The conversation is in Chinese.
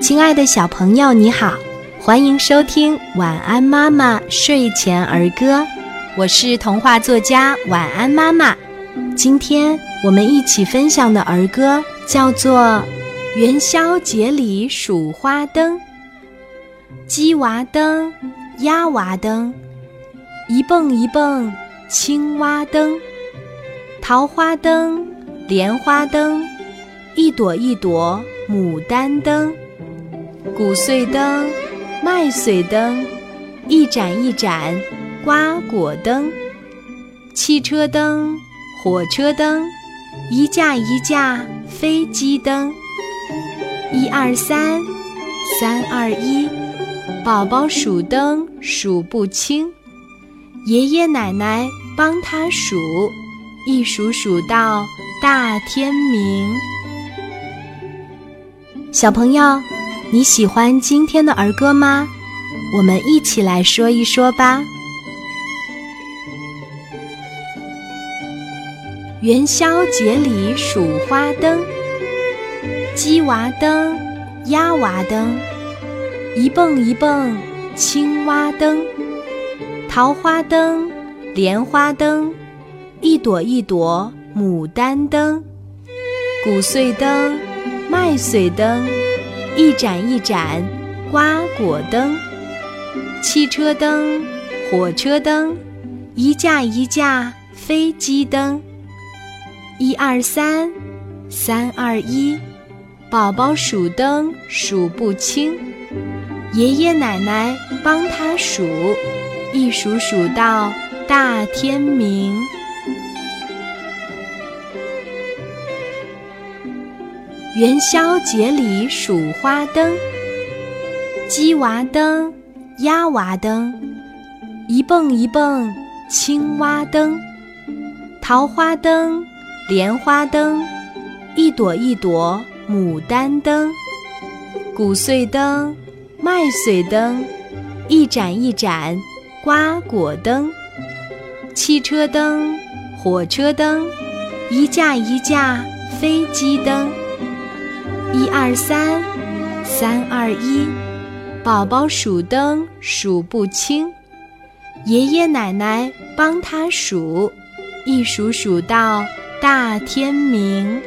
亲爱的小朋友，你好，欢迎收听《晚安妈妈睡前儿歌》，我是童话作家晚安妈妈。今天我们一起分享的儿歌叫做《元宵节里数花灯》。鸡娃灯，鸭娃灯，一蹦一蹦青蛙灯，桃花灯，莲花灯，一朵一朵牡丹灯。谷穗灯，麦穗灯，一盏一盏瓜果灯，汽车灯，火车灯，一架一架飞机灯。一二三，三二一，宝宝数灯数不清，爷爷奶奶帮他数，一数数到大天明。小朋友。你喜欢今天的儿歌吗？我们一起来说一说吧。元宵节里数花灯，鸡娃灯，鸭娃灯，一蹦一蹦青蛙灯，桃花灯，莲花灯，一朵一朵牡丹灯，谷穗灯，麦穗灯。一盏一盏瓜果灯，汽车灯，火车灯，一架一架飞机灯。一二三，三二一，宝宝数灯数不清，爷爷奶奶帮他数，一数数到大天明。元宵节里数花灯，鸡娃灯，鸭娃灯，一蹦一蹦青蛙灯，桃花灯，莲花灯，一朵一朵牡丹灯，谷穗灯，麦穗灯，一盏一盏瓜果灯，汽车灯，火车灯，一架一架飞机灯。一二三，三二一，宝宝数灯数不清，爷爷奶奶帮他数，一数数到大天明。